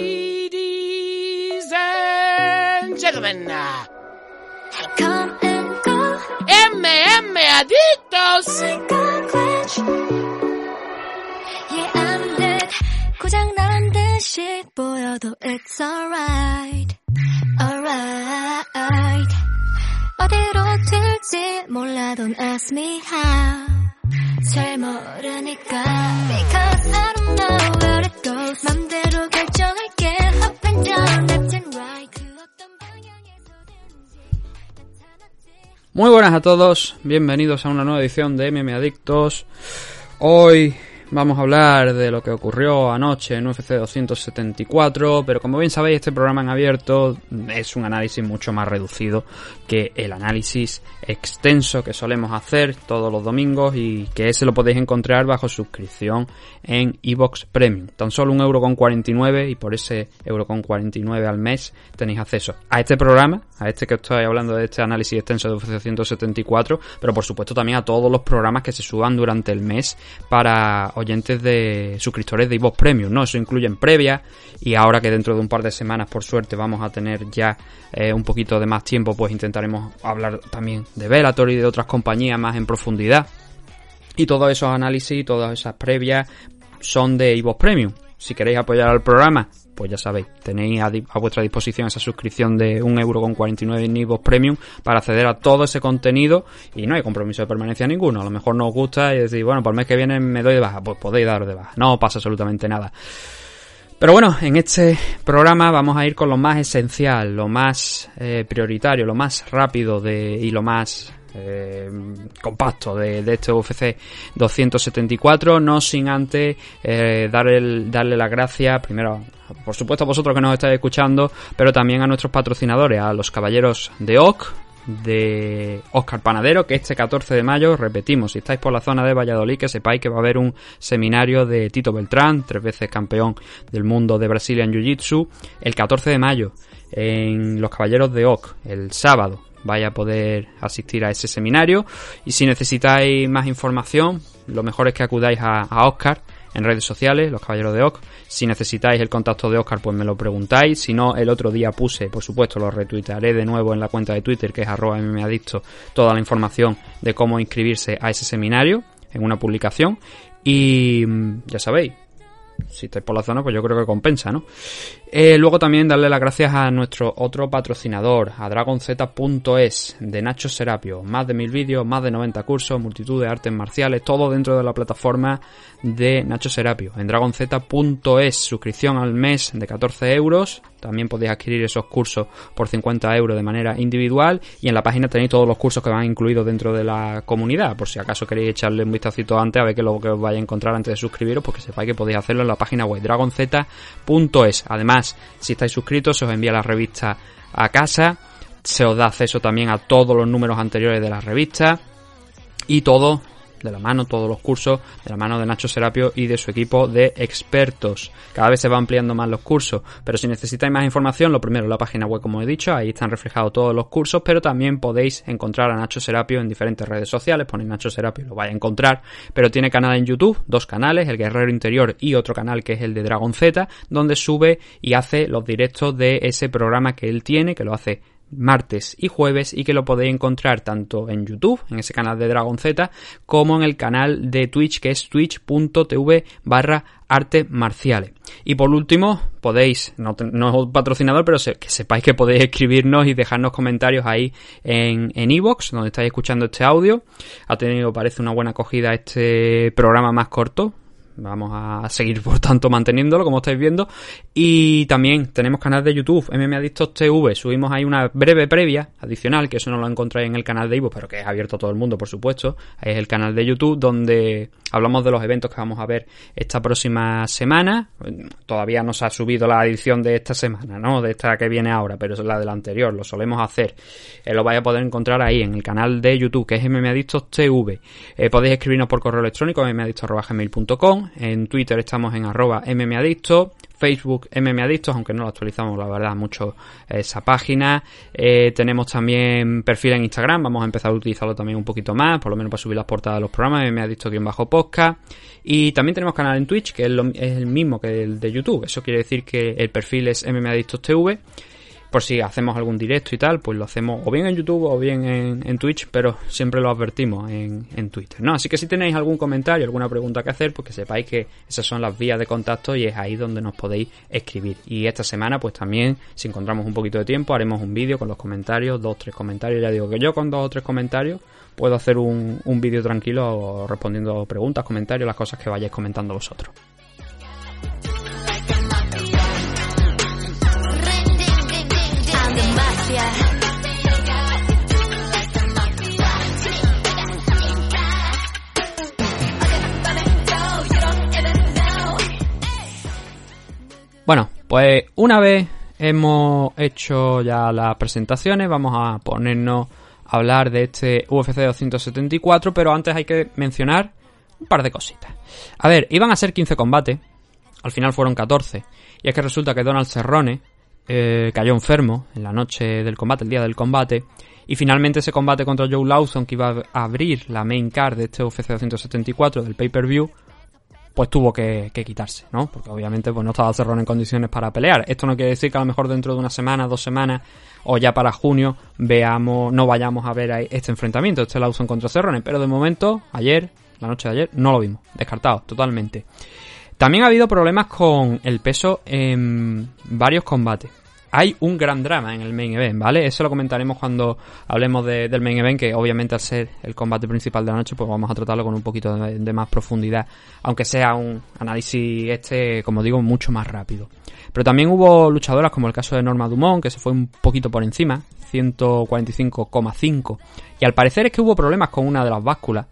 Ladies and gentlemen, Come and go, MM Adictos. like a glitch. Yeah, I'm dead. 고장 난 듯이 보여도 it's alright. Alright. 어디로 튈지 몰라 don't ask me how. 잘 모르니까. Because I don't know where it goes. 맘대로 Muy buenas a todos, bienvenidos a una nueva edición de MM Adictos. Hoy vamos a hablar de lo que ocurrió anoche en UFC 274, pero como bien sabéis este programa en abierto es un análisis mucho más reducido que el análisis extenso que solemos hacer todos los domingos y que ese lo podéis encontrar bajo suscripción en iBox Premium. Tan solo un euro con 49 y por ese euro con 49 al mes tenéis acceso a este programa, a este que estoy hablando de este análisis extenso de UFC 174, pero por supuesto también a todos los programas que se suban durante el mes para de suscriptores de iVoox Premium, ¿no? Eso incluye en previa y ahora que dentro de un par de semanas, por suerte, vamos a tener ya eh, un poquito de más tiempo, pues intentaremos hablar también de Bellator y de otras compañías más en profundidad. Y todos esos análisis todas esas previas son de iVoox Premium. Si queréis apoyar al programa, pues ya sabéis, tenéis a, vuestra disposición esa suscripción de 1,49€ en iVoox Premium para acceder a todo ese contenido y no hay compromiso de permanencia ninguno. A lo mejor no os gusta y decís, bueno, por el mes que viene me doy de baja, pues podéis daros de baja. No pasa absolutamente nada. Pero bueno, en este programa vamos a ir con lo más esencial, lo más eh, prioritario, lo más rápido y lo más eh, compacto de, este UFC 274, no sin antes eh, darle las gracias primero, por supuesto a vosotros que nos estáis escuchando, pero también a nuestros patrocinadores, a los caballeros de OC, de Oscar Panadero, que este 14 de mayo, repetimos, si estáis por la zona de Valladolid, que sepáis que va a haber un seminario de Tito Beltrán, tres veces campeón del mundo de Brazilian Jiu-Jitsu, el 14 de mayo en los Caballeros de Oc, el sábado. Vaya a poder asistir a ese seminario y si necesitáis más información, lo mejor es que acudáis a, Oscar en redes sociales, los Caballeros de Oc. Si necesitáis el contacto de Oscar, pues me lo preguntáis. Si no, el otro día puse, por supuesto, lo retuitearé de nuevo en la cuenta de Twitter, que es arroba mmadicto, toda la información de cómo inscribirse a ese seminario en una publicación. Y mm, ya sabéis, si estáis por la zona, pues yo creo que compensa, ¿no? Eh, luego también darle las gracias a nuestro otro patrocinador, a dragonz.es, de Nacho Serapio. Más de mil vídeos, más de 90 cursos, multitud de artes marciales, todo dentro de la plataforma de Nacho Serapio. En dragonz.es, suscripción al mes de 14 euros. También podéis adquirir esos cursos por 50 euros de manera individual. Y en la página tenéis todos los cursos que van incluidos dentro de la comunidad. Por si acaso queréis echarle un vistacito antes a ver qué es lo que os vaya a encontrar antes de suscribiros, porque sepáis que podéis hacerlo en la página web dragonz.es. Además, si estáis suscritos, se os envía la revista a casa. Se os da acceso también a todos los números anteriores de la revista. Y todo de la mano, todos los cursos, de la mano de Nacho Serapio y de su equipo de expertos. Cada vez se va ampliando más los cursos, pero si necesitáis más información, lo primero, la página web, como he dicho, ahí están reflejados todos los cursos, pero también podéis encontrar a Nacho Serapio en diferentes redes sociales, ponéis Nacho Serapio y lo vais a encontrar, pero tiene canal en YouTube, dos canales, el Guerrero Interior y otro canal que es el de Dragon Z, donde sube y hace los directos de ese programa que él tiene, que lo hace martes y jueves y que lo podéis encontrar tanto en YouTube, en ese canal de Dragon Z, como en el canal de Twitch que es twitch.tv barra artes marciales. Y por último, podéis, no, no es un patrocinador, pero que sepáis que podéis escribirnos y dejarnos comentarios ahí en en iVoox, donde estáis escuchando este audio. Ha tenido, parece, una buena acogida este programa más corto, Vamos a seguir, por tanto, manteniéndolo, como estáis viendo. Y también tenemos canal de YouTube, MM Adictos TV. Subimos ahí una breve previa adicional, que eso no lo encontráis en el canal de Ivo, pero que es abierto a todo el mundo, por supuesto. Es el canal de YouTube donde hablamos de los eventos que vamos a ver esta próxima semana. Todavía no se ha subido la edición de esta semana, ¿no? De esta que viene ahora, pero es la de la anterior, lo solemos hacer. Eh, lo vais a poder encontrar ahí en el canal de YouTube, que es MMAdictos TV. Eh, podéis escribirnos por correo electrónico, En Twitter estamos en arroba mmadictos. Facebook MM Adictos, aunque no lo actualizamos, la verdad, mucho esa página. Eh, tenemos también perfil en Instagram, vamos a empezar a utilizarlo también un poquito más, por lo menos para subir las portadas de los programas, MM Adictos-podcast. bajo Y también tenemos canal en Twitch, que es, es, el mismo que el de YouTube. Eso quiere decir que el perfil es MM Adictos TV por si hacemos algún directo y tal, pues lo hacemos o bien en YouTube o bien en, Twitch, pero siempre lo advertimos en, en, Twitter, ¿no? Así que si tenéis algún comentario, alguna pregunta que hacer, pues que sepáis que esas son las vías de contacto y es ahí donde nos podéis escribir. Y esta semana, pues también, si encontramos un poquito de tiempo, haremos un vídeo con los comentarios, dos, tres comentarios. Ya digo que yo con dos o tres comentarios puedo hacer un, un vídeo tranquilo respondiendo preguntas, comentarios, las cosas que vayáis comentando vosotros. Bueno, pues una vez hemos hecho ya las presentaciones, vamos a ponernos a hablar de este UFC 274, pero antes hay que mencionar un par de cositas. A ver, iban a ser 15 combates, al final fueron 14, y es que resulta que Donald Cerrone eh, cayó enfermo en la noche del combate, el día del combate, y finalmente ese combate contra Joe Lawson, que iba a abrir la main card de este UFC 274 del pay-per-view, pues tuvo que, quitarse, ¿no? Porque obviamente pues no estaba Cerrone en condiciones para pelear. Esto no quiere decir que a lo mejor dentro de una semana, dos semanas o ya para junio veamos, no vayamos a ver este enfrentamiento, este Lawson contra Cerrone, pero de momento, ayer, la noche de ayer, no lo vimos, descartado, totalmente. También ha habido problemas con el peso en varios combates hay un gran drama en el main event, ¿vale? Eso lo comentaremos cuando hablemos del main event, que obviamente al ser el combate principal de la noche, pues vamos a tratarlo con un poquito de, más profundidad, aunque sea un análisis este, como digo, mucho más rápido. Pero también hubo luchadoras como el caso de Norma Dumont, que se fue un poquito por encima, 145,5. Y al parecer es que hubo problemas con una de las básculas,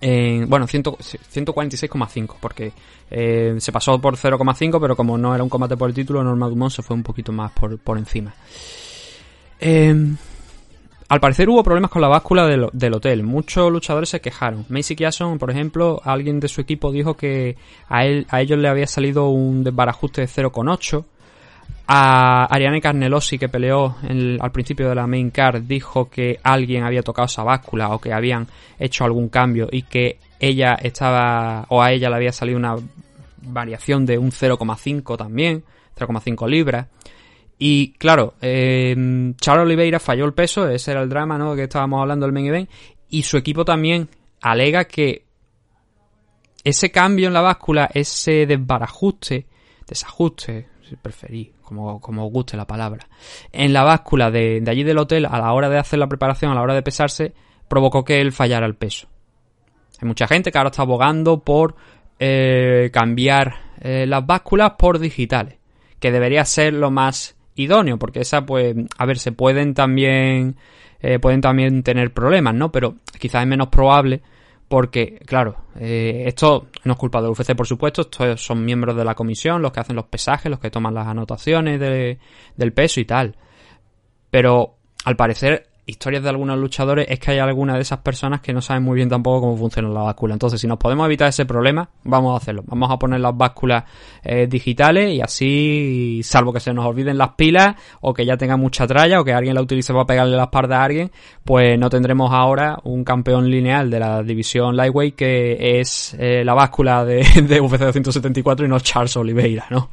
bueno, 146,5, porque eh, se pasó por 0,5, pero como no era un combate por el título, Norma Dumont se fue un poquito más por, por encima. Em, al parecer hubo problemas con la báscula del, del, hotel. Muchos luchadores se quejaron. Macy Kiason, por ejemplo, alguien de su equipo dijo que a, él, a ellos le había salido un desbarajuste de 0,8 a Ariane Carnelosi, que peleó al principio de la main card, dijo que alguien había tocado esa báscula o que habían hecho algún cambio y que ella estaba, o a ella le había salido una variación de un 0,5 también, 0,5 libras. Y claro, eh, Charles Oliveira falló el peso, ese era el drama ¿no? que estábamos hablando del main event, y su equipo también alega que ese cambio en la báscula, ese desbarajuste, desajuste, si preferís, como, como os guste la palabra, en la báscula de, allí del hotel a la hora de hacer la preparación, a la hora de pesarse, provocó que él fallara el peso. Hay mucha gente que ahora está abogando por eh, cambiar eh, las básculas por digitales, que debería ser lo más idóneo, porque esa, pues, a ver, se pueden también, eh, pueden también tener problemas, ¿no? Pero quizás es menos probable porque, claro, eh, esto no es culpa del UFC, por supuesto, estos son miembros de la comisión, los que hacen los pesajes, los que toman las anotaciones del peso y tal. Pero, al parecer, historias de algunos luchadores es que hay algunas de esas personas que no saben muy bien tampoco cómo funciona la báscula. Entonces, si nos podemos evitar ese problema, vamos a hacerlo. Vamos a poner las básculas eh, digitales y así, salvo que se nos olviden las pilas o que ya tenga mucha tralla o que alguien la utilice para pegarle la espalda a alguien, pues no tendremos ahora un campeón lineal de la división Lightweight que es eh, la báscula de, de UFC 274 y no Charles Oliveira, ¿no?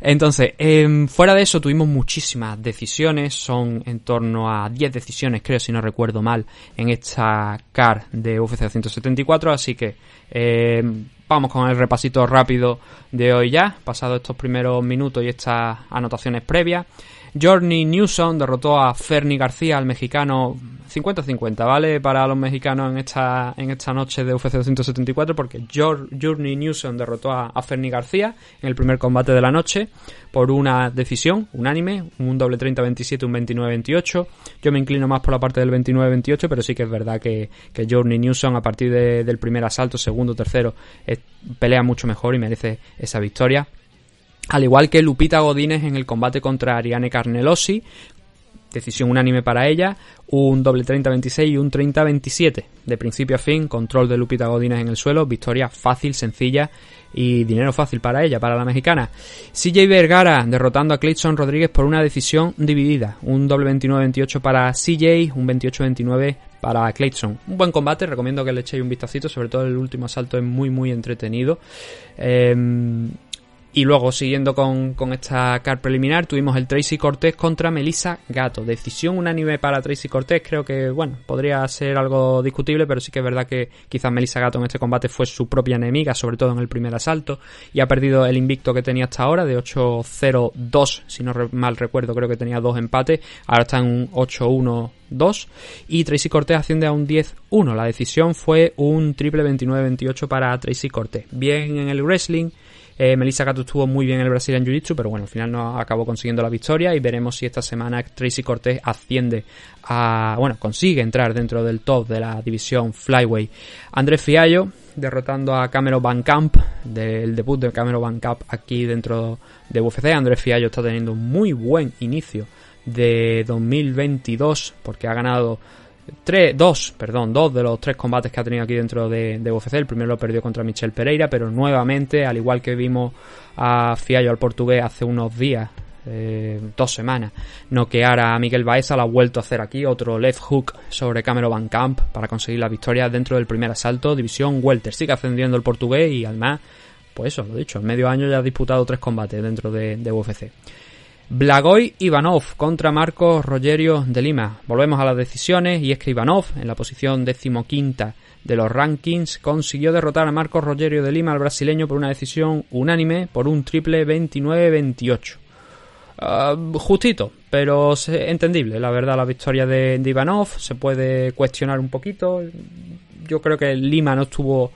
Entonces, em, fuera de eso tuvimos muchísimas decisiones, son en torno a 10 decisiones, creo si no recuerdo mal, en esta CAR de UFC 174, así que em, vamos con el repasito rápido de hoy ya, pasado estos primeros minutos y estas anotaciones previas. Journey Newsom derrotó a Fernie García, al mexicano 50-50, ¿vale? Para los mexicanos en esta, en esta noche de UFC 274, porque Journey Newsom derrotó a, a García en el primer combate de la noche por una decisión unánime, un doble 30-27, un 29-28. Yo me inclino más por la parte del 29-28, pero sí que es verdad que, que Journey Newsom a partir del primer asalto, segundo, tercero, pelea mucho mejor y merece esa victoria. Al igual que Lupita Godínez en el combate contra Ariane Carnelosi, decisión unánime para ella, un doble 30-26 y un 30-27. De principio a fin, control de Lupita Godínez en el suelo, victoria fácil, sencilla y dinero fácil para ella, para la mexicana. CJ Vergara derrotando a Clayton Rodríguez por una decisión dividida, un doble 29-28 para CJ, un 28-29 para Clayton. Un buen combate, recomiendo que le echéis un vistacito, sobre todo el último asalto es muy muy entretenido. Eh, y luego, siguiendo con, esta car preliminar, tuvimos el Tracy Cortés contra Melissa Gato. Decisión unánime para Tracy Cortés. Creo que, bueno, podría ser algo discutible, pero sí que es verdad que quizás Melissa Gato en este combate fue su propia enemiga, sobre todo en el primer asalto, y ha perdido el invicto que tenía hasta ahora de 8-0-2. Si no mal recuerdo, creo que tenía dos empates. Ahora está en un 8-1-2. Y Tracy Cortés asciende a un 10-1. La decisión fue un triple 29-28 para Tracy Cortés. Bien en el wrestling eh, Melissa Gato estuvo muy bien en el Brazilian Jiu-Jitsu, pero bueno, al final no acabó consiguiendo la victoria y veremos si esta semana Tracy Cortés asciende a, bueno, consigue entrar dentro del top de la división Flyway. Andrés Fiallo derrotando a Cameron Van Camp, del debut de Cameron Van Camp aquí dentro de UFC. Andrés Fiallo está teniendo un muy buen inicio de 2022 porque ha ganado tres, dos, perdón, dos de los tres combates que ha tenido aquí dentro de, UFC. El primero lo perdió contra Michel Pereira, pero nuevamente, al igual que vimos a Fiallo al portugués hace unos días, eh, dos semanas, noquear a Miguel Baeza, lo ha vuelto a hacer aquí, otro left hook sobre Cameron Van Camp para conseguir la victoria dentro del primer asalto, división Welter. Sigue ascendiendo el portugués y además, pues eso, lo dicho, en medio año ya ha disputado tres combates dentro de, de UFC. Blagoy Ivanov contra Marcos Rogerio de Lima. Volvemos a las decisiones y es que Ivanov, en la posición decimoquinta de los rankings, consiguió derrotar a Marcos Rogerio de Lima, al brasileño, por una decisión unánime, por un triple 29-28. Ah, justito, pero entendible, la verdad, la victoria de, de Ivanov. Se puede cuestionar un poquito. Yo creo que Lima no estuvo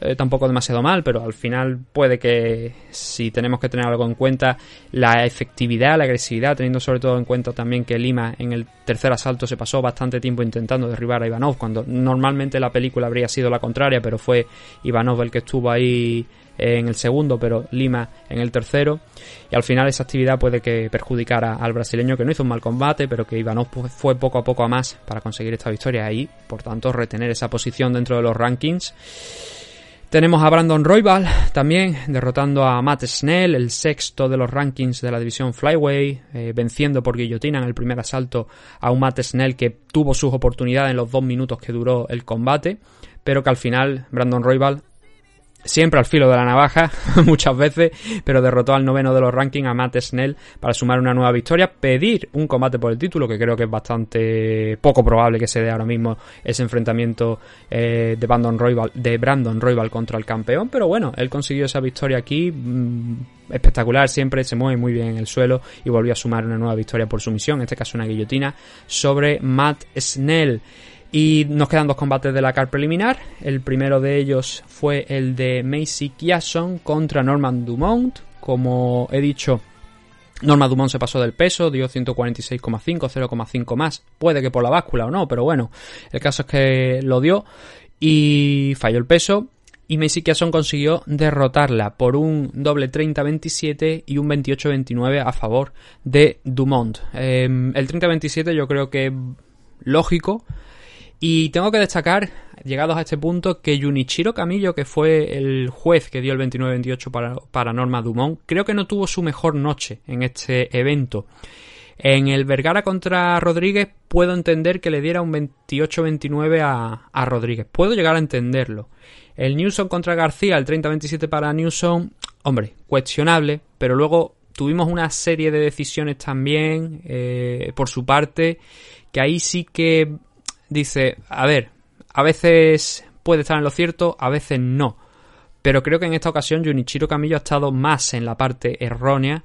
eh, tampoco demasiado mal, pero al final puede que si tenemos que tener algo en cuenta, la efectividad, la agresividad, teniendo sobre todo en cuenta también que Lima en el tercer asalto se pasó bastante tiempo intentando derribar a Ivanov, cuando normalmente la película habría sido la contraria, pero fue Ivanov el que estuvo ahí en el segundo, pero Lima en el tercero. Y al final esa actividad puede que perjudicara al brasileño que no hizo un mal combate, pero que Ivanov fue poco a poco a más para conseguir esta victoria y, por tanto, retener esa posición dentro de los rankings. Tenemos a Brandon Roybal también derrotando a Matt Snell, el sexto de los rankings de la división Flyway, eh, venciendo por guillotina en el primer asalto a un Matt Snell que tuvo sus oportunidades en los dos minutos que duró el combate, pero que al final Brandon Roybal siempre al filo de la navaja, muchas veces, pero derrotó al noveno de los rankings a Matt Snell para sumar una nueva victoria, pedir un combate por el título, que creo que es bastante poco probable que se dé ahora mismo ese enfrentamiento eh, de, Brandon Royal, de Brandon contra el campeón, pero bueno, él consiguió esa victoria aquí, mm, espectacular, siempre se mueve muy bien en el suelo y volvió a sumar una nueva victoria por sumisión, en este caso una guillotina, sobre Matt Snell. Y nos quedan dos combates de la car preliminar. El primero de ellos fue el de Macy Kiason contra Norman Dumont. Como he dicho, Norman Dumont se pasó del peso, dio 146,5, 0,5 más. Puede que por la báscula o no, pero bueno, el caso es que lo dio y falló el peso. Y Macy Kiason consiguió derrotarla por un doble 30-27 y un 28-29 a favor de Dumont. Em, el 30-27 yo creo que lógico y tengo que destacar, llegados a este punto, que Junichiro Camillo, que fue el juez que dio el 29-28 para, para Norma Dumont, creo que no tuvo su mejor noche en este evento. En el Vergara contra Rodríguez puedo entender que le diera un 28-29 a, a, Rodríguez. Puedo llegar a entenderlo. El Newson contra García, el 30-27 para Newson, hombre, cuestionable, pero luego tuvimos una serie de decisiones también eh, por su parte, que ahí sí que dice, a ver, a veces puede estar en lo cierto, a veces no. Pero creo que en esta ocasión Junichiro Camillo ha estado más en la parte errónea.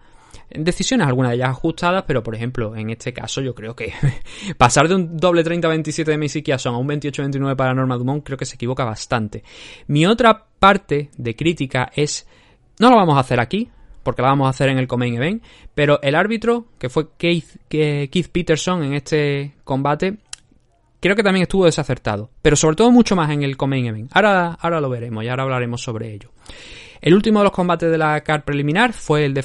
Decisiones algunas de ellas ajustadas, pero por ejemplo, en este caso yo creo que pasar de un doble 30-27 de Kiason a un 28-29 para Norma Dumont creo que se equivoca bastante. Mi otra parte de crítica es, no lo vamos a hacer aquí, porque la vamos a hacer en el Comain Event, pero el árbitro, que fue Keith, Keith Peterson en este combate, creo que también estuvo desacertado, pero sobre todo mucho más en el Comain Event. Ahora, ahora lo veremos y ahora hablaremos sobre ello. El último de los combates de la CAR preliminar fue el de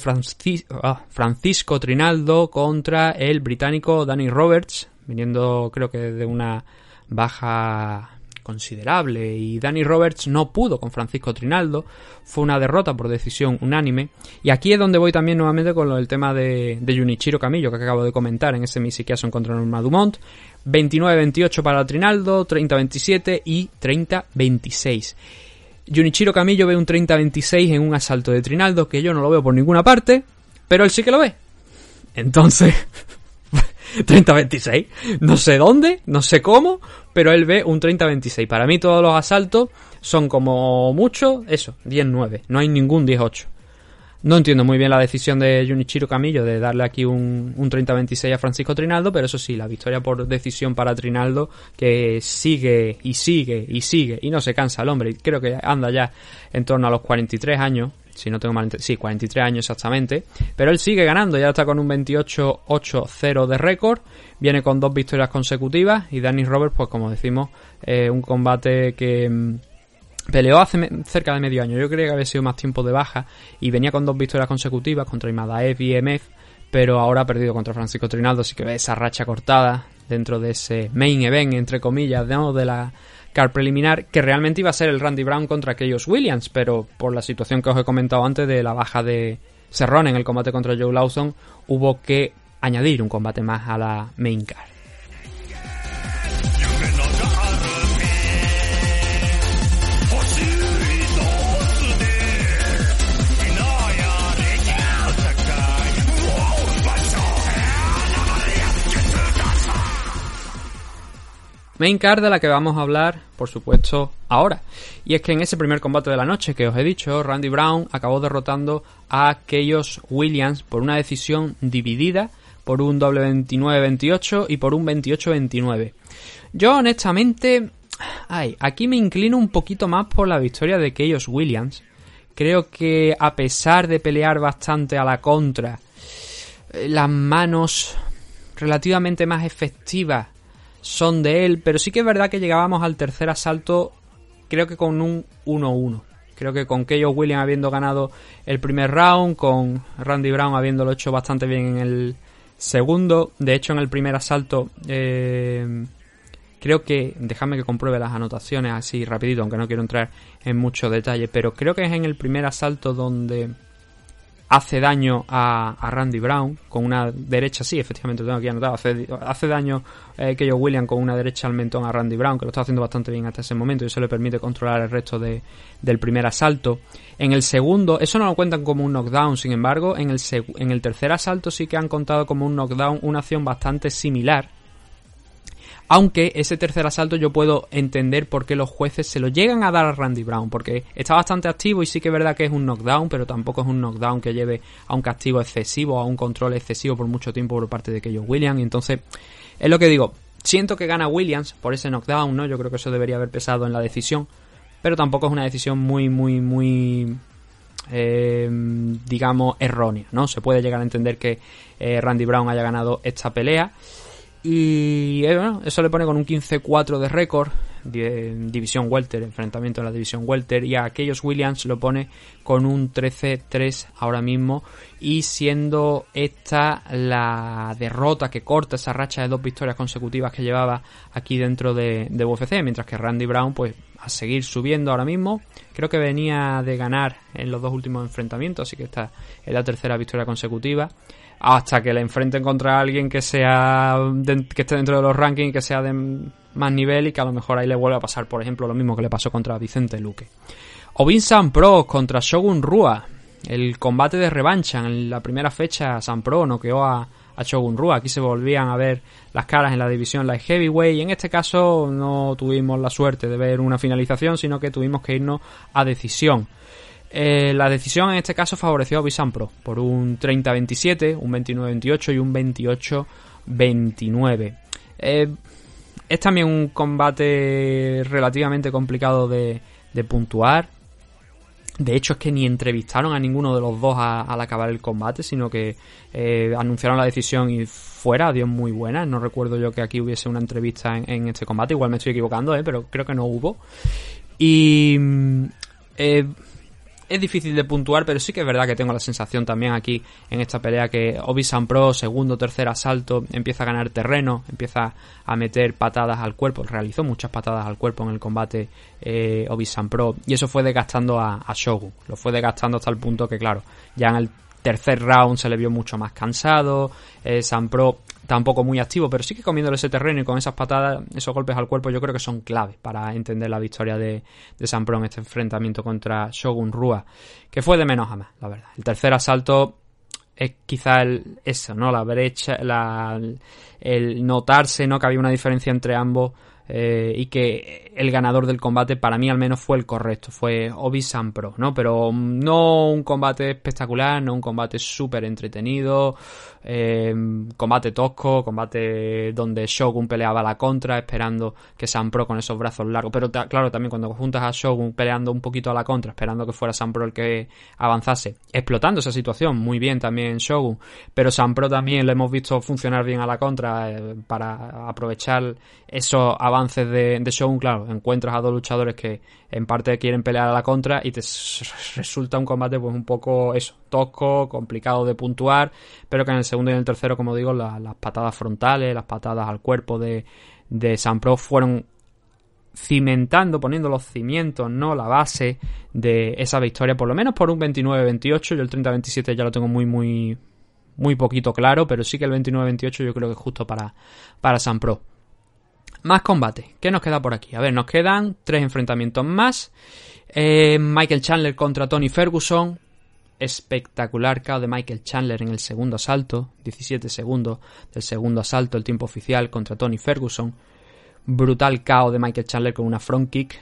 ah, Francisco Trinaldo contra el británico Danny Roberts, viniendo creo que de una baja considerable y Danny Roberts no pudo con Francisco Trinaldo, fue una derrota por decisión unánime. Y aquí es donde voy también nuevamente con del tema de, Junichiro Camillo que acabo de comentar en ese Missy Kiason contra Norma Dumont. 29-28 para Trinaldo 30-27 y 30-26 Junichiro Camillo ve un 30-26 en un asalto de Trinaldo que yo no lo veo por ninguna parte pero él sí que lo ve. Entonces 30-26. No sé dónde, no sé cómo, pero él ve un 30-26. Para mí todos los asaltos son como mucho, eso, 10-9. No hay ningún 10-8. No entiendo muy bien la decisión de Junichiro Camillo de darle aquí un, un 30-26 a Francisco Trinaldo, pero eso sí, la victoria por decisión para Trinaldo, que sigue y sigue y sigue y no se cansa el hombre. Creo que anda ya en torno a los 43 años, si no tengo mal sí, 43 años exactamente, pero él sigue ganando, ya está con un 28-8-0 de récord, viene con dos victorias consecutivas y Danny Roberts, pues como decimos, eh, un combate que mm, peleó hace cerca de medio año, yo creía que había sido más tiempo de baja y venía con dos victorias consecutivas contra Imadaev y EMF, pero ahora ha perdido contra Francisco Trinaldo, así que ve esa racha cortada dentro de ese main event, entre comillas, ¿no? de la car preliminar, que realmente iba a ser el Randy Brown contra aquellos Williams, pero por la situación que os he comentado antes de la baja de Cerrone en el combate contra Joe Lawson, hubo que añadir un combate más a la main car. Main card de la que vamos a hablar, por supuesto, ahora. Y es que en ese primer combate de la noche que os he dicho, Randy Brown acabó derrotando a aquellos Williams por una decisión dividida, por un doble 29-28 y por un 28-29. Yo honestamente, ay, aquí me inclino un poquito más por la victoria de aquellos Williams. Creo que a pesar de pelear bastante a la contra, eh, las manos relativamente más efectivas son de él, pero sí que es verdad que llegábamos al tercer asalto, creo que con un 1-1. Creo que con Keio Williams habiendo ganado el primer round, con Randy Brown habiéndolo hecho bastante bien en el segundo. De hecho, en el primer asalto, eh, creo que, déjame que compruebe las anotaciones así rapidito, aunque no quiero entrar en mucho detalle, pero creo que es en el primer asalto donde hace daño a, a Randy Brown con una derecha, sí, efectivamente lo tengo aquí anotado, hace, daño eh, Keio Williams con una derecha al mentón a Randy Brown, que lo está haciendo bastante bien hasta ese momento y eso le permite controlar el resto de, del primer asalto. En el segundo, eso no lo cuentan como un knockdown, sin embargo, en el, en el tercer asalto sí que han contado como un knockdown una acción bastante similar. Aunque ese tercer asalto yo puedo entender por qué los jueces se lo llegan a dar a Randy Brown, porque está bastante activo y sí que es verdad que es un knockdown, pero tampoco es un knockdown que lleve a un castigo excesivo, a un control excesivo por mucho tiempo por parte de aquellos Williams. Entonces, es lo que digo, siento que gana Williams por ese knockdown, ¿no? Yo creo que eso debería haber pesado en la decisión, pero tampoco es una decisión muy, muy, muy eh, digamos, errónea, ¿no? Se puede llegar a entender que eh, Randy Brown haya ganado esta pelea. Y eh, bueno, eso le pone con un 15-4 de récord, división welter, enfrentamiento en la división welter, y a aquellos Williams lo pone con un 13-3 ahora mismo, y siendo esta la derrota que corta esa racha de dos victorias consecutivas que llevaba aquí dentro de, de UFC, mientras que Randy Brown, pues a seguir subiendo ahora mismo, creo que venía de ganar en los dos últimos enfrentamientos, así que esta es la tercera victoria consecutiva hasta que le enfrenten contra alguien que sea que esté dentro de los rankings que sea de más nivel y que a lo mejor ahí le vuelva a pasar por ejemplo lo mismo que le pasó contra Vicente Luque. O Vincent Pro contra Shogun Rua. El combate de revancha en la primera fecha San Pro noqueó a, a Shogun Rua. Aquí se volvían a ver las caras en la división light heavyweight y en este caso no tuvimos la suerte de ver una finalización sino que tuvimos que irnos a decisión eh, la decisión en este caso favoreció a Visan Pro por un 30-27, un 29-28 y un 28-29. Eh, es también un combate relativamente complicado de, de puntuar. De hecho, es que ni entrevistaron a ninguno de los dos al acabar el combate, sino que eh, anunciaron la decisión y fuera, dio muy buena. No recuerdo yo que aquí hubiese una entrevista en, en este combate, igual me estoy equivocando, pero creo que no hubo. Y mm, es difícil de puntuar, pero sí que es verdad que tengo la sensación también aquí en esta pelea que Obi San Pro, segundo, tercer asalto, empieza a ganar terreno, empieza a meter patadas al cuerpo, realizó muchas patadas al cuerpo en el combate eh, Obi San Pro, y eso fue desgastando a, a Shogun, lo fue desgastando hasta el punto que, claro, ya en el tercer round se le vio mucho más cansado. Eh, San Pro tampoco muy activo, pero sí que comiéndole ese terreno y con esas patadas, esos golpes al cuerpo, yo creo que son clave para entender la victoria de, de San Pro en este enfrentamiento contra Shogun Rua, que fue de menos a más, la verdad. El tercer asalto es quizá el, eso, ¿no? La brecha, la, el notarse, ¿no? Que había una diferencia entre ambos eh, y que el ganador del combate para mí al menos fue el correcto, fue Obi San Pro, ¿no? Pero no un combate espectacular, no un combate súper entretenido, eh, combate tosco, combate donde Shogun peleaba a la contra, esperando que San Pro con esos brazos largos, pero claro, también cuando juntas a Shogun peleando un poquito a la contra, esperando que fuera San Pro el que avanzase, explotando esa situación, muy bien también Shogun, pero San Pro también lo hemos visto funcionar bien a la contra eh, para aprovechar esos avances de, de Shogun, claro, encuentras a dos luchadores que en parte quieren pelear a la contra y te resulta un combate pues un poco eso, tosco, complicado de puntuar, pero que en el segundo y en el tercero, como digo, las patadas frontales, las patadas al cuerpo de, de San Pro fueron cimentando, poniendo los cimientos, ¿no? La base de esa victoria, por lo menos por un 29-28, yo el 30-27 ya lo tengo muy, muy, muy poquito claro, pero sí que el 29-28 yo creo que es justo para, para San Pro. Más combate. ¿Qué nos queda por aquí? A ver, nos quedan tres enfrentamientos más. Eh, Michael Chandler contra Tony Ferguson. Espectacular KO de Michael Chandler en el segundo asalto. 17 segundos del segundo asalto, el tiempo oficial contra Tony Ferguson. Brutal KO de Michael Chandler con una front kick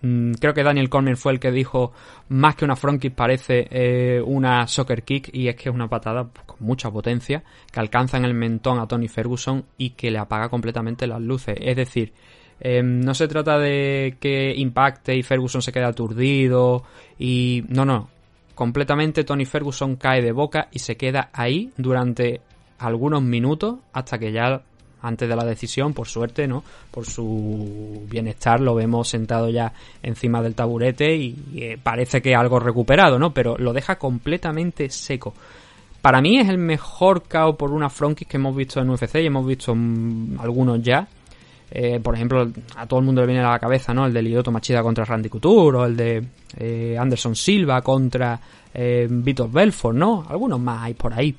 creo que Daniel Cormier fue el que dijo más que una front kick parece eh, una soccer kick y es que es una patada con mucha potencia que alcanza en el mentón a Tony Ferguson y que le apaga completamente las luces. Es decir, em, no se trata de que impacte y Ferguson se quede aturdido y no, no, completamente Tony Ferguson cae de boca y se queda ahí durante algunos minutos hasta que ya antes de la decisión, por suerte, ¿no? Por su bienestar lo vemos sentado ya encima del taburete y, eh, parece que algo recuperado, ¿no? Pero lo deja completamente seco. Para mí es el mejor KO por una frontkick que hemos visto en UFC y hemos visto mm, algunos ya. Eh, por ejemplo, a todo el mundo le viene a la cabeza, ¿no? El de Lyoto Machida contra Randy Couture o el de eh, Anderson Silva contra Vitor Belfort, ¿no? Algunos más hay por ahí.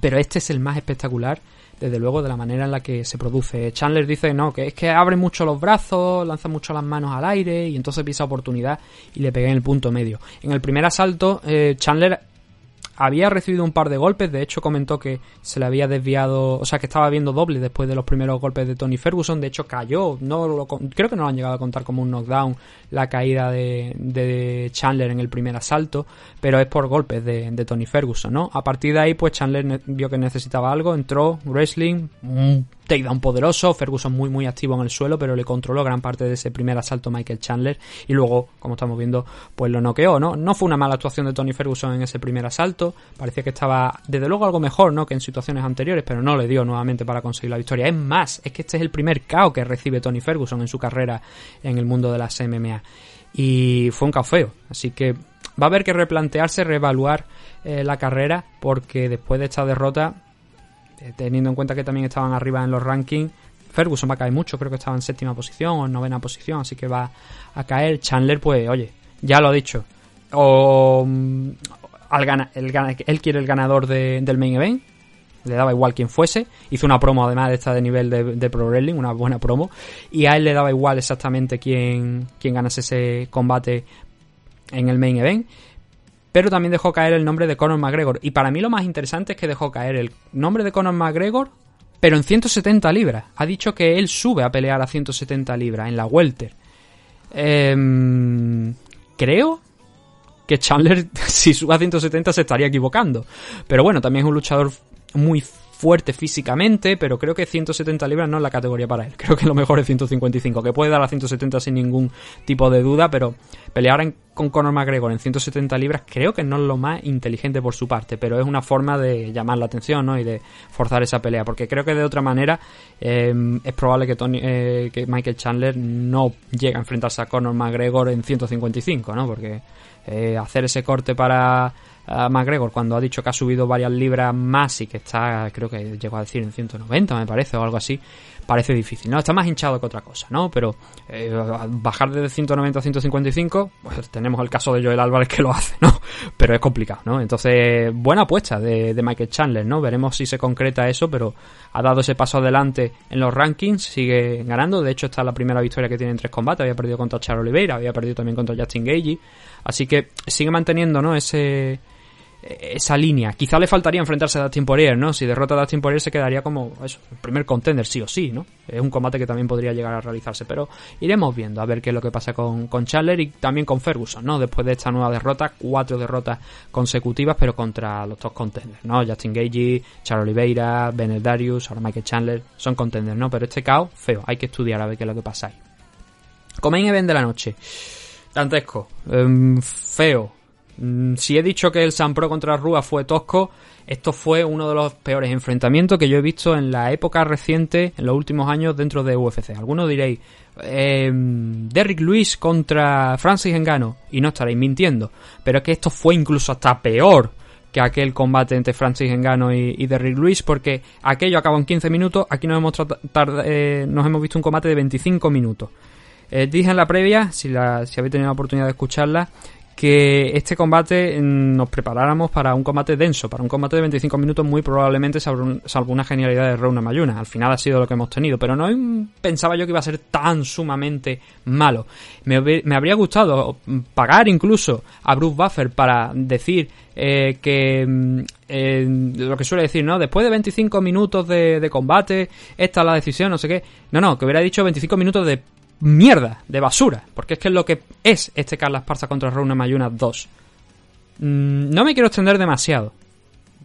Pero este es el más espectacular desde luego de la manera en la que se produce. Chandler dice no, que es que abre mucho los brazos, lanza mucho las manos al aire y entonces pisa oportunidad y le pega en el punto medio. En el primer asalto, eh, Chandler había recibido un par de golpes, de hecho comentó que se le había desviado, o sea que estaba viendo doble después de los primeros golpes de Tony Ferguson, de hecho cayó, no creo que no lo han llegado a contar como un knockdown la caída de, Chandler en el primer asalto, pero es por golpes de, Tony Ferguson, ¿no? A partir de ahí pues Chandler vio que necesitaba algo, entró, wrestling, takedown poderoso, Ferguson muy muy activo en el suelo, pero le controló gran parte de ese primer asalto Michael Chandler y luego, como estamos viendo, pues lo noqueó, ¿no? No fue una mala actuación de Tony Ferguson en ese primer asalto, parecía que estaba desde luego algo mejor, ¿no? Que en situaciones anteriores, pero no le dio nuevamente para conseguir la victoria. Es más, es que este es el primer KO que recibe Tony Ferguson en su carrera en el mundo de las MMA y fue un KO feo, así que va a haber que replantearse, reevaluar eh, la carrera porque después de esta derrota teniendo en cuenta que también estaban arriba en los rankings. Ferguson va a caer mucho, creo que estaba en séptima posición o en novena posición, así que va a caer. Chandler, pues, oye, ya lo ha dicho. O mm, al él quiere el ganador del main event, le daba igual quien fuese. Hizo una promo además de esta de nivel de, Pro Wrestling, una buena promo. Y a él le daba igual exactamente quién, quién ganase ese combate en el main event pero también dejó caer el nombre de Conor McGregor. Y para mí lo más interesante es que dejó caer el nombre de Conor McGregor, pero en 170 libras. Ha dicho que él sube a pelear a 170 libras en la Welter. Em, creo que Chandler, si sube a 170, se estaría equivocando. Pero bueno, también es un luchador muy fuerte físicamente, pero creo que 170 libras no es la categoría para él. Creo que lo mejor es 155, que puede dar a 170 sin ningún tipo de duda, pero pelear en- con Conor McGregor en 170 libras creo que no es lo más inteligente por su parte, pero es una forma de llamar la atención ¿no? y de forzar esa pelea, porque creo que de otra manera eh, es probable eh, que Michael Chandler no llegue a enfrentarse a Conor McGregor en 155, ¿no? porque eh, hacer ese corte para a McGregor cuando ha dicho que ha subido varias libras más y que está, creo que llegó a decir en 190 me parece o algo así, parece difícil, ¿no? Está más hinchado que otra cosa, ¿no? Pero eh, bajar de 190 a 155, pues tenemos el caso de Joel Álvarez que lo hace, ¿no? Pero es complicado, ¿no? Entonces, buena apuesta de, Michael Chandler, ¿no? Veremos si se concreta eso, pero ha dado ese paso adelante en los rankings, sigue ganando, de hecho esta es la primera victoria que tiene en tres combates, había perdido contra Charles Oliveira, había perdido también contra Justin Gagey, así que sigue manteniendo, ¿no? Ese esa línea. Quizá le faltaría enfrentarse a Dustin Poirier, ¿no? Si derrota a Dustin Poirier se quedaría como eso, el primer contender, sí o sí, ¿no? Es un combate que también podría llegar a realizarse, pero iremos viendo a ver qué es lo que pasa con, con Chandler y también con Ferguson, ¿no? Después de esta nueva derrota, cuatro derrotas consecutivas, pero contra los dos contenders, ¿no? Justin Gagey, Charles Oliveira, Bennett Darius, ahora Michael Chandler, son contenders, ¿no? Pero este caos, feo, hay que estudiar a ver qué es lo que pasa ahí. Comain Event de la noche. Dantesco, em, feo, Si he dicho que el San Pro contra Rua fue tosco, esto fue uno de los peores enfrentamientos que yo he visto en la época reciente, en los últimos años dentro de UFC. Algunos diréis, eh, Derrick Lewis contra Francis Engano, y no estaréis mintiendo, pero es que esto fue incluso hasta peor que aquel combate entre Francis Engano y, Derrick Lewis, porque aquello acabó en 15 minutos, aquí nos hemos, eh, nos hemos visto un combate de 25 minutos. Eh, dije en la previa, si, la, si habéis tenido la oportunidad de escucharla, que este combate mm, nos preparáramos para un combate denso, para un combate de 25 minutos muy probablemente salvo, un- salvo una genialidad de Rona Mayuna. Al final ha sido lo que hemos tenido, pero no pensaba yo que iba a ser tan sumamente malo. Me, me habría gustado mm, pagar incluso a Bruce Buffer para decir eh, que mm, lo que suele decir, ¿no? Después de 25 minutos de, de combate, esta es la decisión, no sé qué. No, no, que hubiera dicho 25 minutos de mierda, de basura, porque es que es lo que es este Carlos Parza contra Rona Mayuna 2. Mm, no me quiero extender demasiado,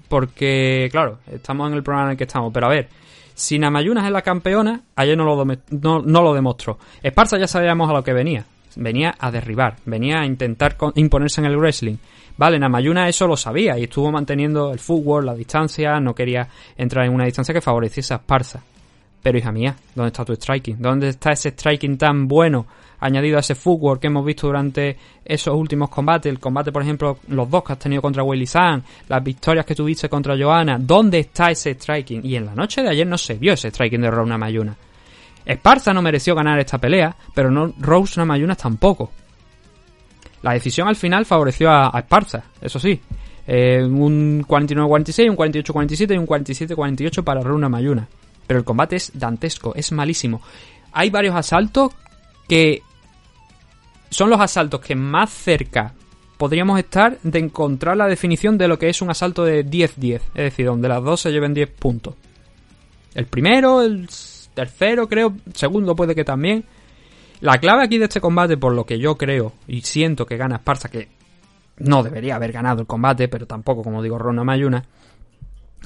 porque, claro, estamos en el programa en el que estamos, pero a ver, si Namayunas es la campeona, ayer no lo, no, no lo demostró. Esparza ya sabíamos a lo que venía. Venía a derribar, venía a intentar imponerse en el wrestling. Vale, Namayuna eso lo sabía y estuvo manteniendo el footwork, la distancia, no quería entrar en una distancia que favoreciese a Esparza. Pero hija mía, ¿dónde está tu striking? ¿Dónde está ese striking tan bueno añadido a ese footwork que hemos visto durante esos últimos combates? El combate, por ejemplo, los dos que has tenido contra Willy San, las victorias que tuviste contra Johanna. ¿Dónde está ese striking? Y en la noche de ayer no se vio ese striking de Rose Namayuna. Esparza no mereció ganar esta pelea, pero no Rose Namayunas tampoco. La decisión al final favoreció a, a Esparza, eso sí. Eh, un 49-46, un 48-47 y un 47-48 para Runa Mayuna. Pero el combate es dantesco, es malísimo. Hay varios asaltos que son los asaltos que más cerca podríamos estar de encontrar la definición de lo que es un asalto de 10-10. Es decir, donde las dos se lleven 10 puntos. El primero, el tercero, creo, segundo puede que también. La clave aquí de este combate, por lo que yo creo y siento que gana Esparza, que no debería haber ganado el combate, pero tampoco, como digo, Rona Mayuna,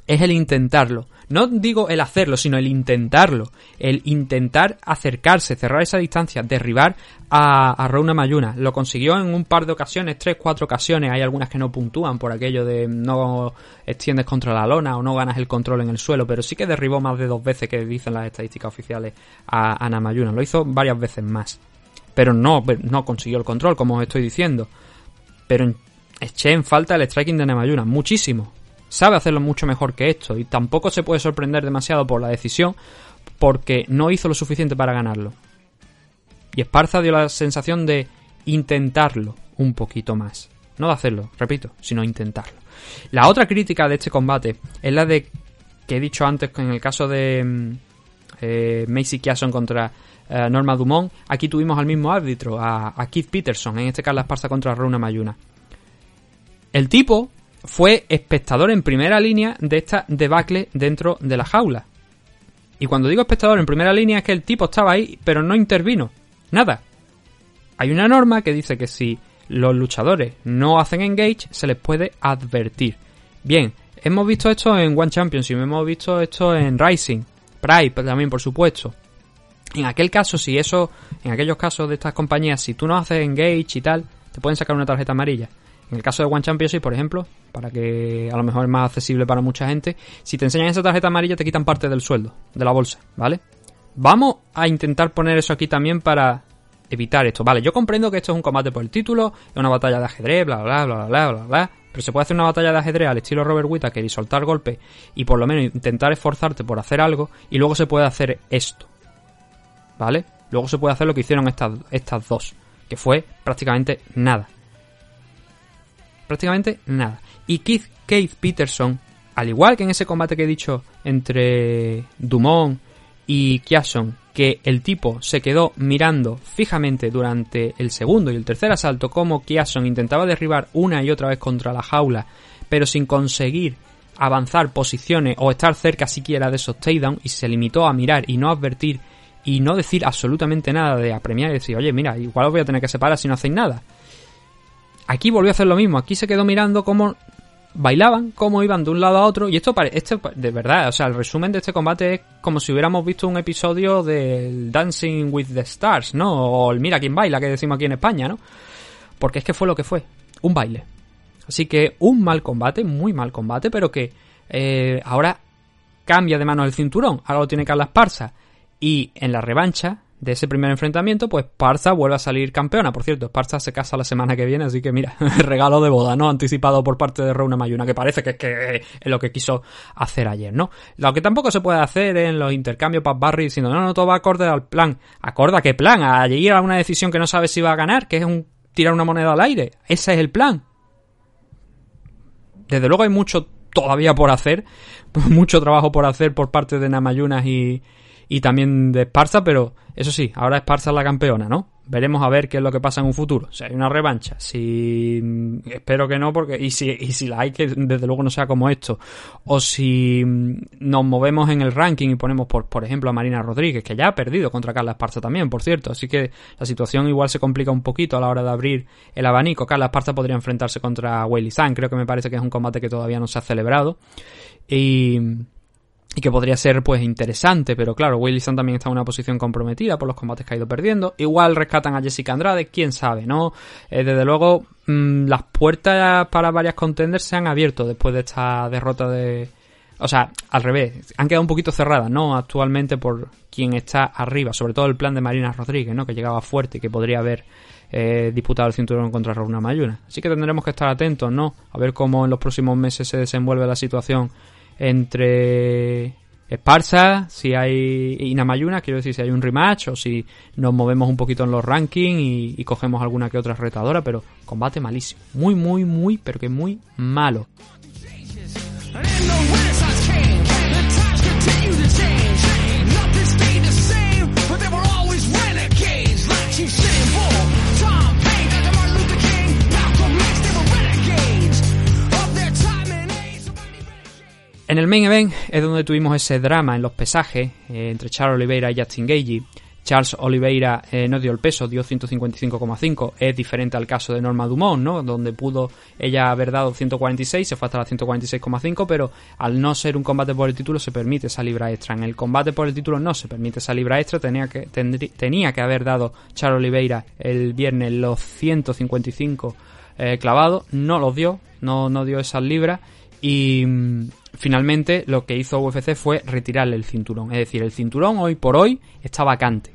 es el intentarlo. No digo el hacerlo, sino el intentarlo. El intentar acercarse, cerrar esa distancia, derribar a, a Rona Mayuna. Lo consiguió en un par de ocasiones, tres, cuatro ocasiones. Hay algunas que no puntúan por aquello de no extiendes contra la lona o no ganas el control en el suelo, pero sí que derribó más de dos veces que dicen las estadísticas oficiales a, Namayuna. Lo hizo varias veces más. Pero no, no consiguió el control, como os estoy diciendo. Pero eché en falta el striking de Namayuna, muchísimo sabe hacerlo mucho mejor que esto y tampoco se puede sorprender demasiado por la decisión porque no hizo lo suficiente para ganarlo. Y Esparza dio la sensación de intentarlo un poquito más. No de hacerlo, repito, sino intentarlo. La otra crítica de este combate es la de que he dicho antes en el caso de eh, Macy Kiason contra eh, Norma Dumont. Aquí tuvimos al mismo árbitro, a, a Keith Peterson, en este caso la Esparza contra Rona Mayuna. El tipo fue espectador en primera línea de esta debacle dentro de la jaula. Y cuando digo espectador en primera línea es que el tipo estaba ahí, pero no intervino. Nada. Hay una norma que dice que si los luchadores no hacen engage, se les puede advertir. Bien, hemos visto esto en One Championship, hemos visto esto en Rising, Pride también, por supuesto. En aquel caso, si eso, en aquellos casos de estas compañías, si tú no haces engage y tal, te pueden sacar una tarjeta amarilla. En el caso de One Championship, por ejemplo, para que a lo mejor es más accesible para mucha gente, si te enseñan esa tarjeta amarilla te quitan parte del sueldo, de la bolsa, ¿vale? Vamos a intentar poner eso aquí también para evitar esto. Vale, yo comprendo que esto es un combate por el título, es una batalla de ajedrez, bla, bla, bla, bla, bla, bla, pero se puede hacer una batalla de ajedrez al estilo Robert Whittaker y soltar golpes y por lo menos intentar esforzarte por hacer algo y luego se puede hacer esto. ¿Vale? Luego se puede hacer lo que hicieron estas, estas dos, que fue prácticamente nada. Prácticamente nada. Y Keith, Keith Peterson, al igual que en ese combate que he dicho entre Dumont y Kiason, que el tipo se quedó mirando fijamente durante el segundo y el tercer asalto como Kiason intentaba derribar una y otra vez contra la jaula, pero sin conseguir avanzar posiciones o estar cerca siquiera de esos takedown y se limitó a mirar y no advertir y no decir absolutamente nada de apremiar y decir, oye, mira, igual os voy a tener que separar si no hacéis nada. Aquí volvió a hacer lo mismo, aquí se quedó mirando cómo bailaban, cómo iban de un lado a otro, y esto, este, de verdad, o sea, el resumen de este combate es como si hubiéramos visto un episodio del Dancing with the Stars, ¿no? O el Mira quién baila que decimos aquí en España, ¿no? Porque es que fue lo que fue, un baile. Así que un mal combate, muy mal combate, pero que eh, ahora cambia de manos el cinturón, ahora lo tiene Carla Esparza. Y en la revancha de ese primer enfrentamiento, pues Parza vuelve a salir campeona. Por cierto, Parza se casa la semana que viene, así que mira, regalo de boda, ¿no? Anticipado por parte de Rona Mayuna, que parece que es, que es lo que quiso hacer ayer, ¿no? Lo que tampoco se puede hacer en los intercambios Pat Barry diciendo, no, no, todo va acorde al plan. ¿Acorda qué plan? A ir a una decisión que no sabe si va a ganar, que es un tirar una moneda al aire. Ese es el plan. Desde luego hay mucho todavía por hacer, mucho trabajo por hacer por parte de Namayunas y, y también de Esparza, pero eso sí, ahora Esparza es la campeona, ¿no? Veremos a ver qué es lo que pasa en un futuro. Si hay una revancha, si espero que no, porque y si, y si la hay, que desde luego no sea como esto, o si nos movemos en el ranking y ponemos por, por ejemplo a Marina Rodríguez, que ya ha perdido contra Carla Esparza también, por cierto, así que la situación igual se complica un poquito a la hora de abrir el abanico. Carla Esparza podría enfrentarse contra Weili Zhang, creo que me parece que es un combate que todavía no se ha celebrado. Y y que podría ser pues interesante, pero claro, Wilson también está en una posición comprometida por los combates que ha ido perdiendo. Igual rescatan a Jessica Andrade, quién sabe, ¿no? Eh, desde luego, mm, las puertas para varias contenders se han abierto después de esta derrota de... O sea, al revés, han quedado un poquito cerradas, ¿no? Actualmente por quien está arriba, sobre todo el plan de Marina Rodríguez, ¿no? Que llegaba fuerte y que podría haber eh, disputado el cinturón contra Rauna Mayuna. Así que tendremos que estar atentos, ¿no? A ver cómo en los próximos meses se desenvuelve la situación entre Esparza, si hay y Namayuna, quiero decir si hay un rematch o si nos movemos un poquito en los rankings y, y, cogemos alguna que otra retadora, pero combate malísimo, muy muy muy, pero que muy malo. En el main event es donde tuvimos ese drama en los pesajes eh, entre Charles Oliveira y Justin Gagey. Charles Oliveira eh, no dio el peso, dio 155,5. Es diferente al caso de Norma Dumont, ¿no? Donde pudo ella haber dado 146, se fue hasta la 146,5, pero al no ser un combate por el título se permite esa libra extra. En el combate por el título no se permite esa libra extra, tenía que, tenía que haber dado Charles Oliveira el viernes los 155 eh, clavados, no los dio, no, no dio esas libras y mm, finalmente lo que hizo UFC fue retirarle el cinturón. Es decir, el cinturón hoy por hoy está vacante.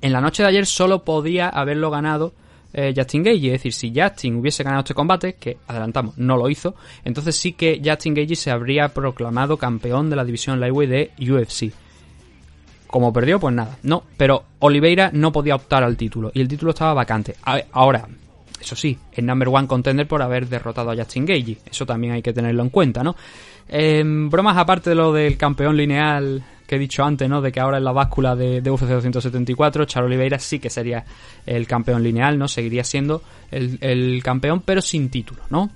En la noche de ayer solo podía haberlo ganado eh, Justin Gage. Es decir, si Justin hubiese ganado este combate, que adelantamos, no lo hizo, entonces sí que Justin Gage se habría proclamado campeón de la división Lightweight de UFC. Como perdió, pues nada. No, pero Oliveira no podía optar al título y el título estaba vacante. Ahora, eso sí, es number one contender por haber derrotado a Justin Gage. Eso también hay que tenerlo en cuenta, ¿no? Em, bromas aparte de lo del campeón lineal que he dicho antes, ¿no? De que ahora en la báscula de, UFC 274, Charles Oliveira sí que sería el campeón lineal, ¿no? Seguiría siendo el, campeón, pero sin título, ¿no?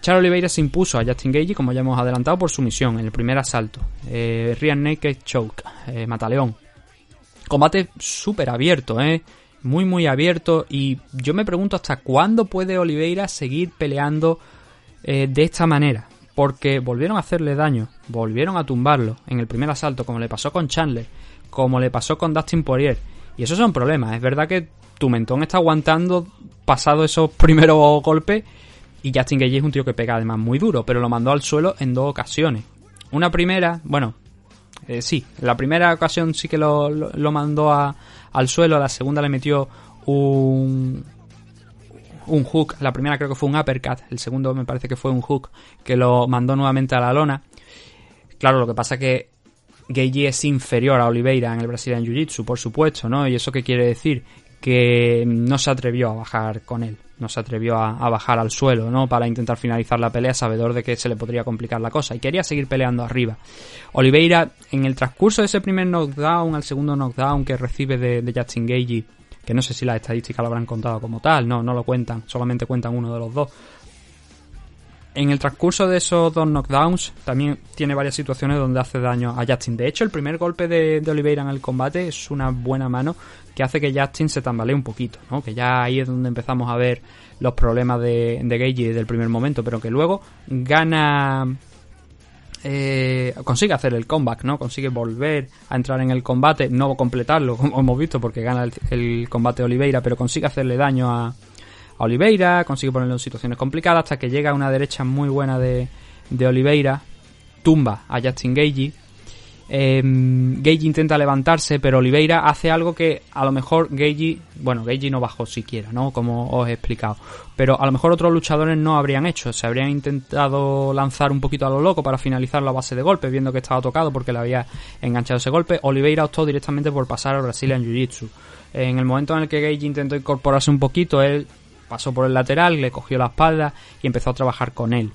Charles Oliveira se impuso a Justin Gage, como ya hemos adelantado, por su misión en el primer asalto. Eh, Naked Choke, eh, Mataleón. Combate súper abierto, ¿eh? Muy muy abierto y yo me pregunto hasta cuándo puede Oliveira seguir peleando eh, de esta manera. Porque volvieron a hacerle daño, volvieron a tumbarlo en el primer asalto, como le pasó con Chandler, como le pasó con Dustin Poirier. Y esos son problemas. Es verdad que tu mentón está aguantando pasado esos primeros golpes. Y Justin Gage es un tío que pega además muy duro, pero lo mandó al suelo en dos ocasiones. Una primera, bueno, eh, sí, la primera ocasión sí que lo, lo, lo mandó a, al suelo, la segunda le metió un, un hook. La primera creo que fue un uppercut. El segundo me parece que fue un hook que lo mandó nuevamente a la lona. Claro, lo que pasa que Geiji es inferior a Oliveira en el Brazilian Jiu-Jitsu, por supuesto, ¿no? ¿Y eso qué quiere decir? Que no se atrevió a bajar con él. No se atrevió a, bajar al suelo, ¿no? Para intentar finalizar la pelea, sabedor de que se le podría complicar la cosa. Y quería seguir peleando arriba. Oliveira, en el transcurso de ese primer knockdown, al segundo knockdown que recibe de, de Justin Geiji, que no sé si las estadísticas lo habrán contado como tal, no, no lo cuentan, solamente cuentan uno de los dos. En el transcurso de esos dos knockdowns también tiene varias situaciones donde hace daño a Justin. De hecho, el primer golpe de, de Oliveira en el combate es una buena mano que hace que Justin se tambalee un poquito, ¿no? Que ya ahí es donde empezamos a ver los problemas de, de Gage desde el primer momento, pero que luego gana eh, consigue hacer el comeback, ¿no? Consigue volver a entrar en el combate, no completarlo, como hemos visto, porque gana el, el combate Oliveira, pero consigue hacerle daño a, a, Oliveira, consigue ponerlo en situaciones complicadas, hasta que llega a una derecha muy buena de, de Oliveira, tumba a Justin Gage. Eh, Gage intenta levantarse, pero Oliveira hace algo que a lo mejor Gage, bueno, Gage no bajó siquiera, ¿no? Como os he explicado. Pero a lo mejor otros luchadores no habrían hecho. Se habrían intentado lanzar un poquito a lo loco para finalizar la base de golpe, viendo que estaba tocado porque le había enganchado ese golpe. Oliveira optó directamente por pasar al Brazilian Jiu-Jitsu. En el momento en el que Gage intentó incorporarse un poquito, él pasó por el lateral, le cogió la espalda y empezó a trabajar con él.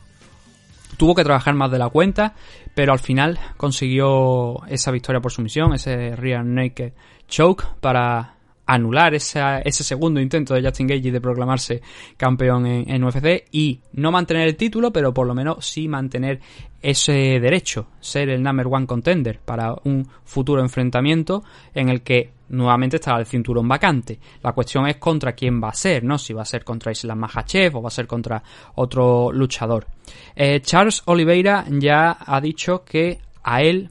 Tuvo que trabajar más de la cuenta, pero al final consiguió esa victoria por sumisión, ese rear naked choke para anular ese segundo intento de Justin Gage de proclamarse campeón en, UFC y no mantener el título, pero por lo menos sí mantener ese derecho, ser el number one contender para un futuro enfrentamiento en el que nuevamente estará el cinturón vacante. La cuestión es contra quién va a ser, ¿no? Si va a ser contra Islam Makhachev o va a ser contra otro luchador. Eh, Charles Oliveira ya ha dicho que a él,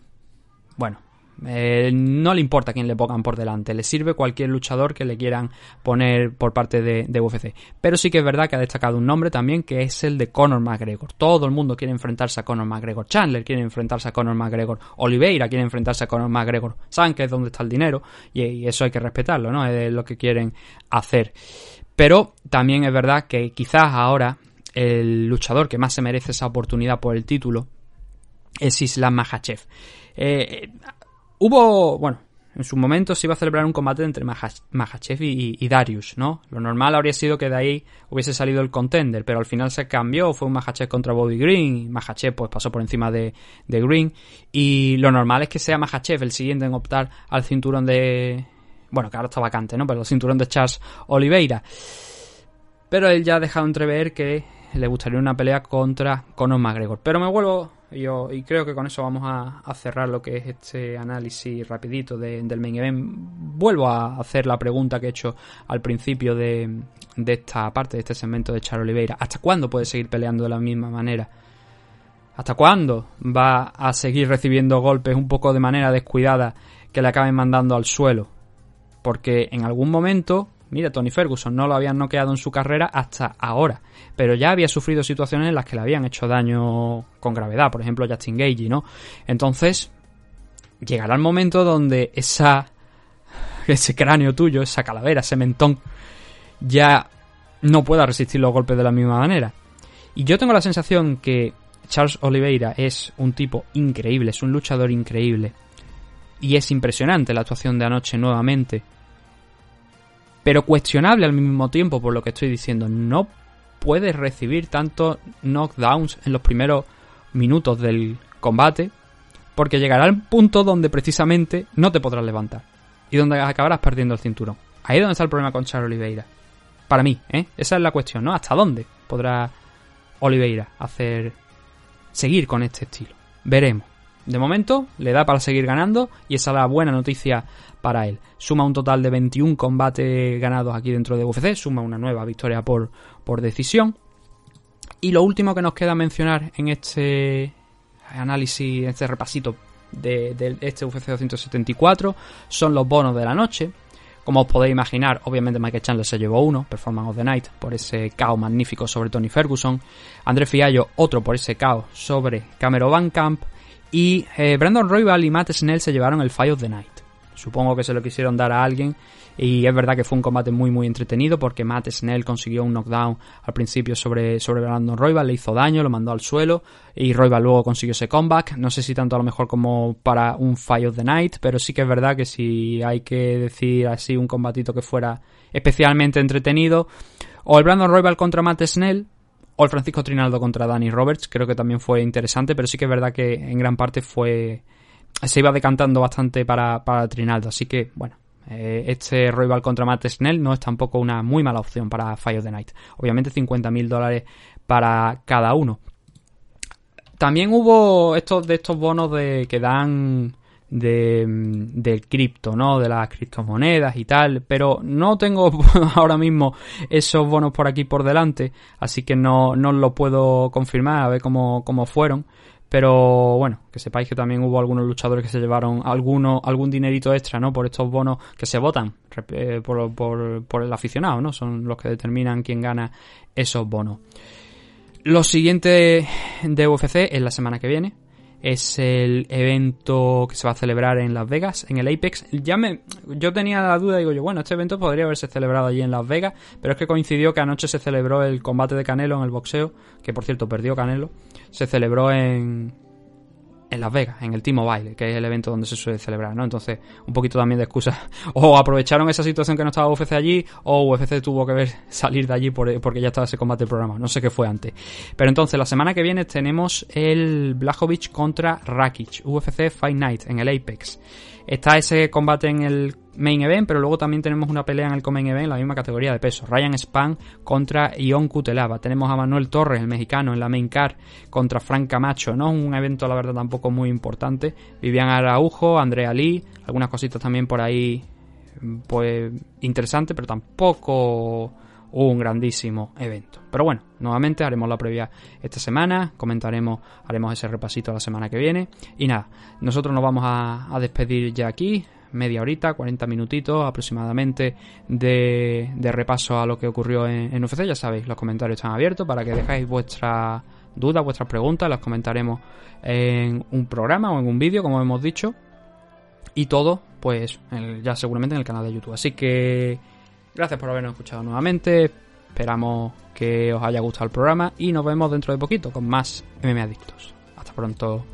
bueno, eh, no le importa quién le pongan por delante, le sirve cualquier luchador que le quieran poner por parte de, UFC. Pero sí que es verdad que ha destacado un nombre también que es el de Conor McGregor. Todo el mundo quiere enfrentarse a Conor McGregor. Chandler quiere enfrentarse a Conor McGregor. Oliveira quiere enfrentarse a Conor McGregor. Saben que es donde está el dinero y, y eso hay que respetarlo, ¿no? Es lo que quieren hacer. Pero también es verdad que quizás ahora el luchador que más se merece esa oportunidad por el título es Islam Makhachev. Eh, Hubo, bueno, en su momento se iba a celebrar un combate entre Mahachev y, Darius, ¿no? Lo normal habría sido que de ahí hubiese salido el contender, pero al final se cambió, fue un Mahachev contra Bobby Green, Mahachev pues pasó por encima de, de Green, y lo normal es que sea Mahachev el siguiente en optar al cinturón de... Bueno, que ahora está vacante, ¿no? Pero el cinturón de Charles Oliveira. Pero él ya ha dejado entrever que le gustaría una pelea contra Conor McGregor. Pero me vuelvo yo, y creo que con eso vamos a, a, cerrar lo que es este análisis rapidito de, del main event. Vuelvo a hacer la pregunta que he hecho al principio de, de esta parte, de este segmento de Char Oliveira. ¿Hasta cuándo puede seguir peleando de la misma manera? ¿Hasta cuándo va a seguir recibiendo golpes un poco de manera descuidada que le acaben mandando al suelo? Porque en algún momento Mira, Tony Ferguson no lo habían noqueado en su carrera hasta ahora, pero ya había sufrido situaciones en las que le habían hecho daño con gravedad, por ejemplo Justin Gage, ¿no? Entonces, llegará el momento donde esa ese cráneo tuyo, esa calavera, ese mentón, ya no pueda resistir los golpes de la misma manera. Y yo tengo la sensación que Charles Oliveira es un tipo increíble, es un luchador increíble. Y es impresionante la actuación de anoche nuevamente pero cuestionable al mismo tiempo por lo que estoy diciendo. No puedes recibir tantos knockdowns en los primeros minutos del combate porque llegará el punto donde precisamente no te podrás levantar y donde acabarás perdiendo el cinturón. Ahí es donde está el problema con Charles Oliveira. Para mí, ¿eh? Esa es la cuestión, ¿no? ¿Hasta dónde podrá Oliveira hacer seguir con este estilo? Veremos. De momento le da para seguir ganando y esa es la buena noticia para él. Suma un total de 21 combates ganados aquí dentro de UFC, suma una nueva victoria por, por decisión. Y lo último que nos queda mencionar en este análisis, en este repasito de, de este UFC 274 son los bonos de la noche. Como os podéis imaginar, obviamente Michael Chandler se llevó uno, Performance of the Night, por ese caos magnífico sobre Tony Ferguson. André Fiallo, otro por ese caos sobre Cameron Van Camp. Y eh, Brandon Royval y Matt Snell se llevaron el Fight of the Night. Supongo que se lo quisieron dar a alguien y es verdad que fue un combate muy muy entretenido porque Matt Snell consiguió un knockdown al principio sobre, sobre Brandon Royval, le hizo daño, lo mandó al suelo y Royval luego consiguió ese comeback. No sé si tanto a lo mejor como para un Fight of the Night, pero sí que es verdad que si hay que decir así un combatito que fuera especialmente entretenido, o el Brandon Royval contra Matt Snell, o el Francisco Trinaldo contra Danny Roberts, creo que también fue interesante, pero sí que es verdad que en gran parte fue se iba decantando bastante para, para Trinaldo. Así que, bueno, eh, este Royal contra Matt Snell no es tampoco una muy mala opción para Fire the Night. Obviamente 50.000 dólares para cada uno. También hubo estos de estos bonos de que dan de, del cripto, ¿no? De las criptomonedas y tal, pero no tengo ahora mismo esos bonos por aquí por delante, así que no, no lo puedo confirmar, a ver cómo, cómo fueron. Pero bueno, que sepáis que también hubo algunos luchadores que se llevaron alguno, algún dinerito extra, ¿no? Por estos bonos que se votan eh, por, por, por, el aficionado, ¿no? Son los que determinan quién gana esos bonos. Lo siguiente de UFC es la semana que viene. Es el evento que se va a celebrar en Las Vegas, en el Apex. Ya me, yo tenía la duda, digo yo, bueno, este evento podría haberse celebrado allí en Las Vegas, pero es que coincidió que anoche se celebró el combate de Canelo en el boxeo, que por cierto perdió Canelo se celebró en, en Las Vegas, en el T-Mobile, que es el evento donde se suele celebrar, ¿no? Entonces, un poquito también de excusa. O aprovecharon esa situación que no estaba UFC allí, o UFC tuvo que ver salir de allí porque ya estaba ese combate programa. No sé qué fue antes. Pero entonces, la semana que viene tenemos el Blachowicz contra Rakic, UFC Fight Night, en el Apex. Está ese combate en el main event, pero luego también tenemos una pelea en el main event en la misma categoría de peso. Ryan Span contra Ion Cutelaba. Tenemos a Manuel Torres, el mexicano, en la main car contra Frank Camacho. No un evento, la verdad, tampoco muy importante. Vivian Araujo, Andrea Lee, algunas cositas también por ahí, pues interesante, pero tampoco un grandísimo evento. Pero bueno, nuevamente haremos la previa esta semana, comentaremos, haremos ese repasito la semana que viene. Y nada, nosotros nos vamos a, despedir ya aquí, media horita, 40 minutitos aproximadamente de, repaso a lo que ocurrió en, en, UFC. Ya sabéis, los comentarios están abiertos para que dejáis vuestras dudas, vuestras preguntas, las comentaremos en un programa o en un vídeo, como hemos dicho. Y todo, pues ya seguramente en el canal de YouTube. Así que Gracias por habernos escuchado nuevamente. Esperamos que os haya gustado el programa y nos vemos dentro de poquito con más MM Adictos. Hasta pronto.